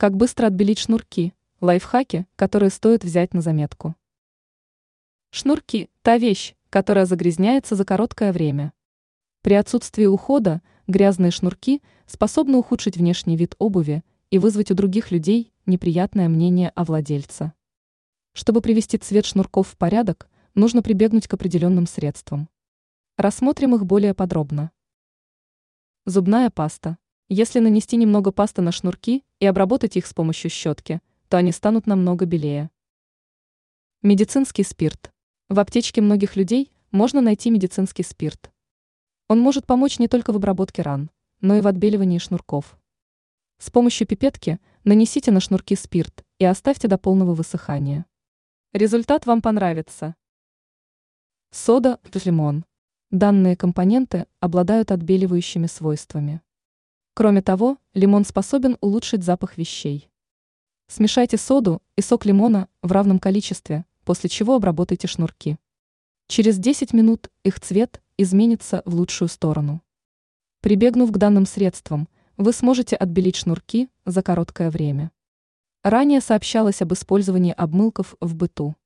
Как быстро отбелить шнурки? Лайфхаки, которые стоит взять на заметку. Шнурки – та вещь, которая загрязняется за короткое время. При отсутствии ухода грязные шнурки способны ухудшить внешний вид обуви и вызвать у других людей неприятное мнение о владельце. Чтобы привести цвет шнурков в порядок, нужно прибегнуть к определенным средствам. Рассмотрим их более подробно. Зубная паста. Если нанести немного пасты на шнурки и обработать их с помощью щетки, то они станут намного белее. Медицинский спирт. В аптечке многих людей можно найти медицинский спирт. Он может помочь не только в обработке ран, но и в отбеливании шнурков. С помощью пипетки нанесите на шнурки спирт и оставьте до полного высыхания. Результат вам понравится. Сода лимон. Данные компоненты обладают отбеливающими свойствами. Кроме того, лимон способен улучшить запах вещей. Смешайте соду и сок лимона в равном количестве, после чего обработайте шнурки. Через 10 минут их цвет изменится в лучшую сторону. Прибегнув к данным средствам, вы сможете отбелить шнурки за короткое время. Ранее сообщалось об использовании обмылков в быту.